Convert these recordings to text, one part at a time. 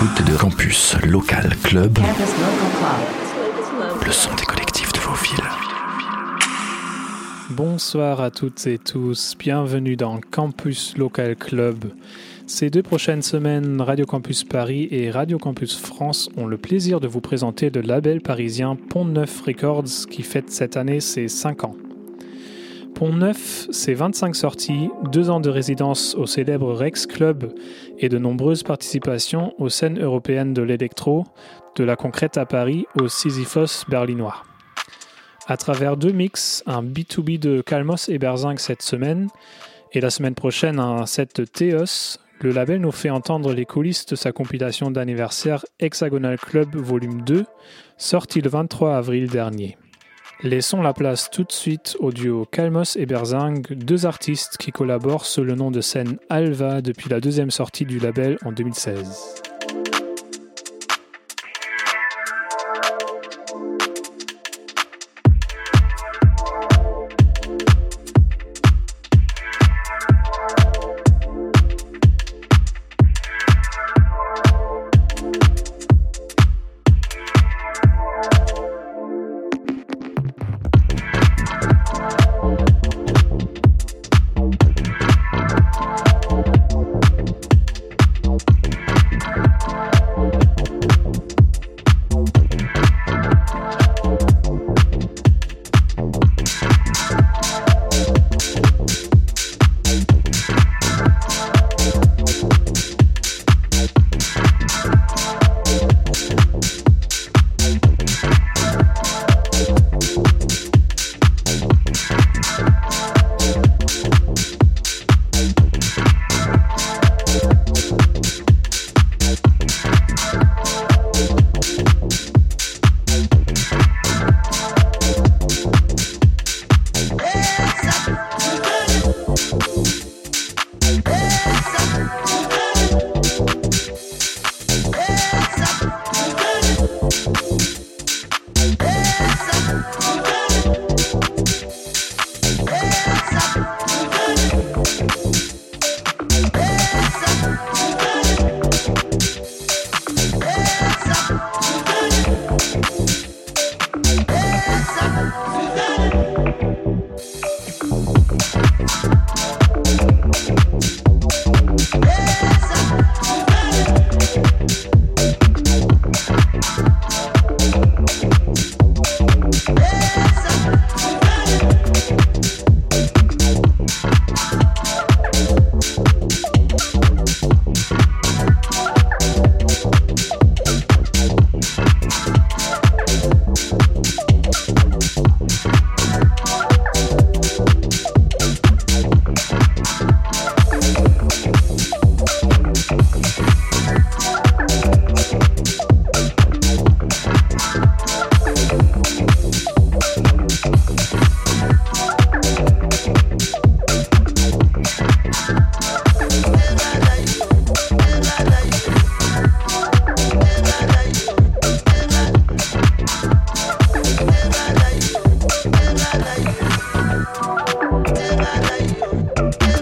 l'écoute de Campus Local Club, le son des collectifs de vos villes. Bonsoir à toutes et tous, bienvenue dans Campus Local Club. Ces deux prochaines semaines, Radio Campus Paris et Radio Campus France ont le plaisir de vous présenter le label parisien Pont Neuf Records qui fête cette année ses 5 ans. Pont Neuf, c'est 25 sorties, 2 ans de résidence au célèbre Rex Club et de nombreuses participations aux scènes européennes de l'électro, de la concrète à Paris au Sisyphos berlinois. À travers deux mix, un B2B de Calmos et Berzing cette semaine, et la semaine prochaine un set de Theos, le label nous fait entendre les coulisses de sa compilation d'anniversaire Hexagonal Club Volume 2, sorti le 23 avril dernier. Laissons la place tout de suite au duo Kalmos et Berzing, deux artistes qui collaborent sous le nom de scène Alva depuis la deuxième sortie du label en 2016. never lie.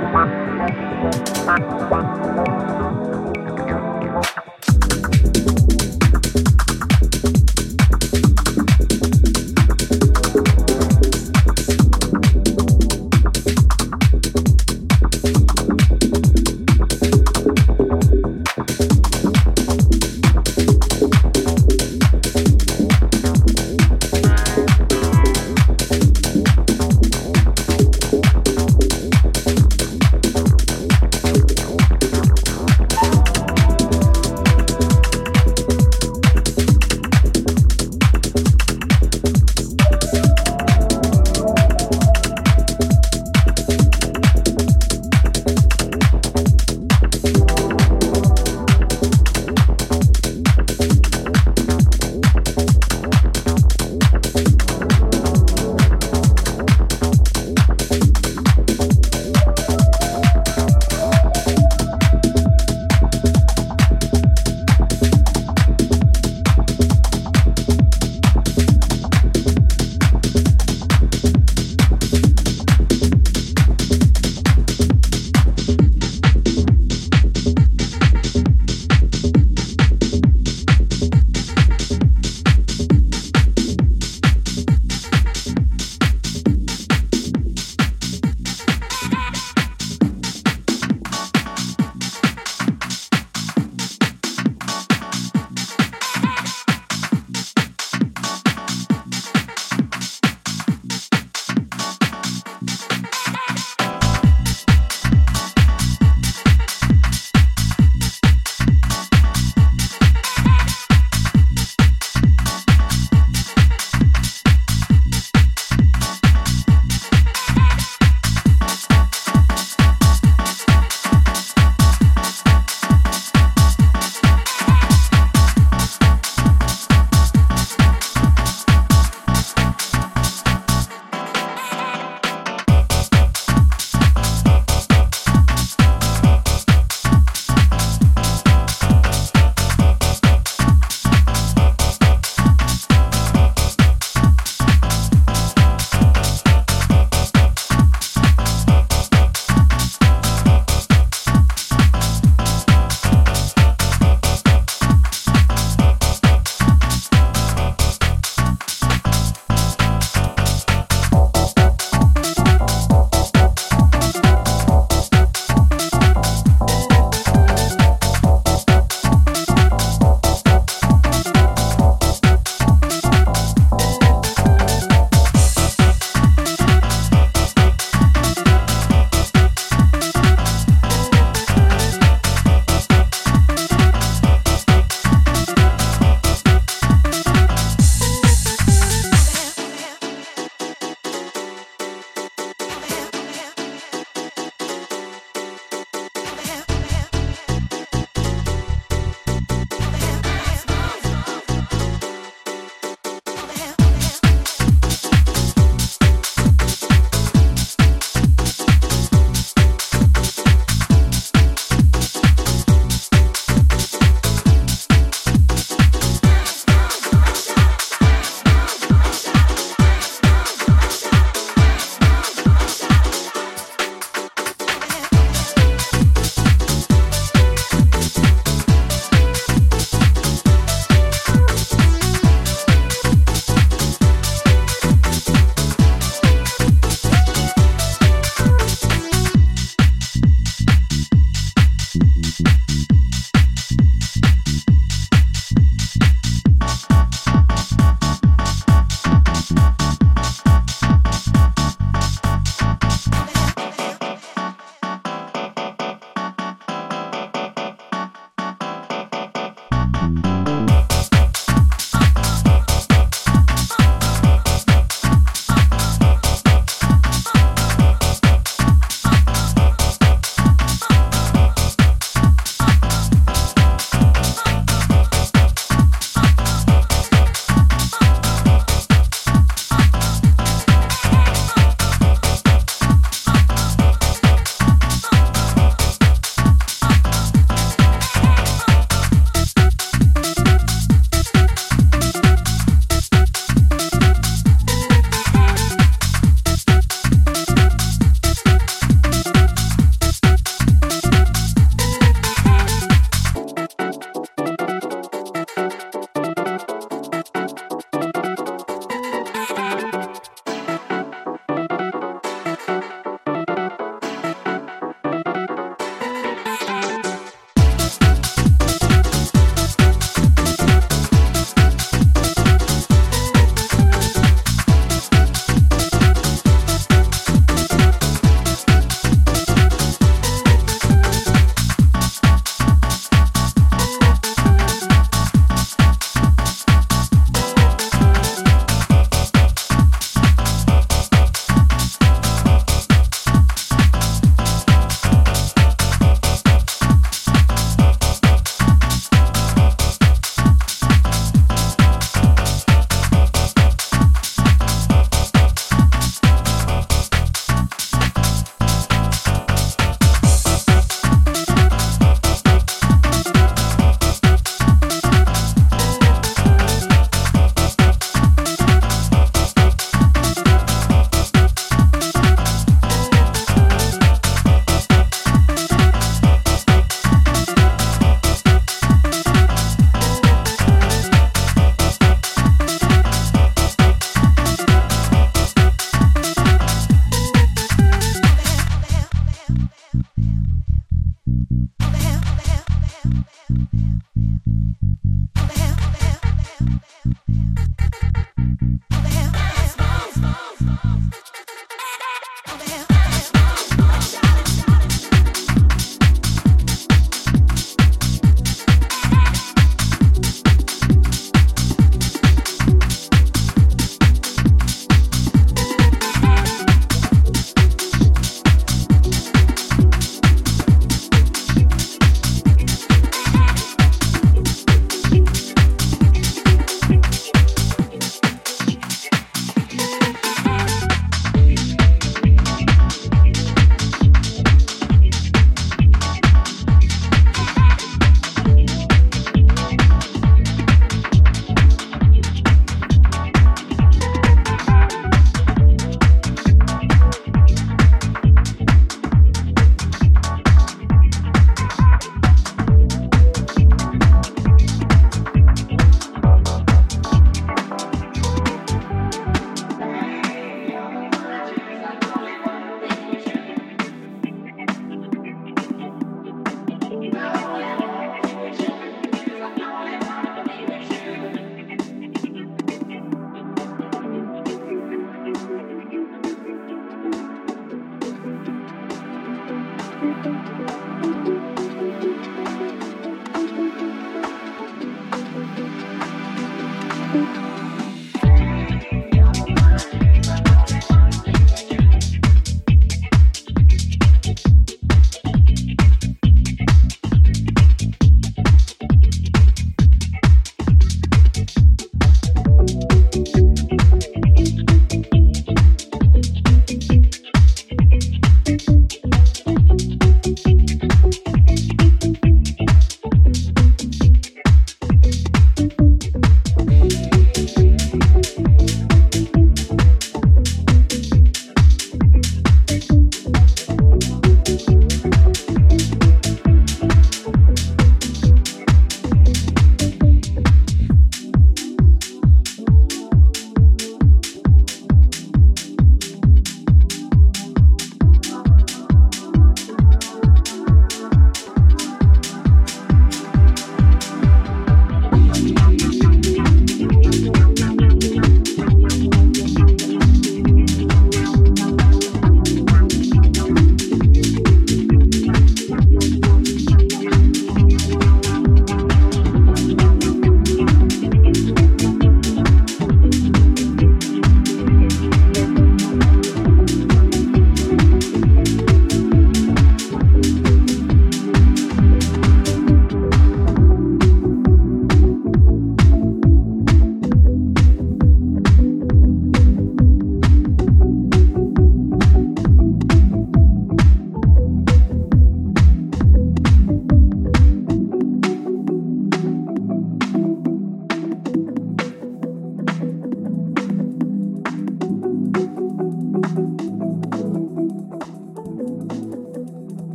Thank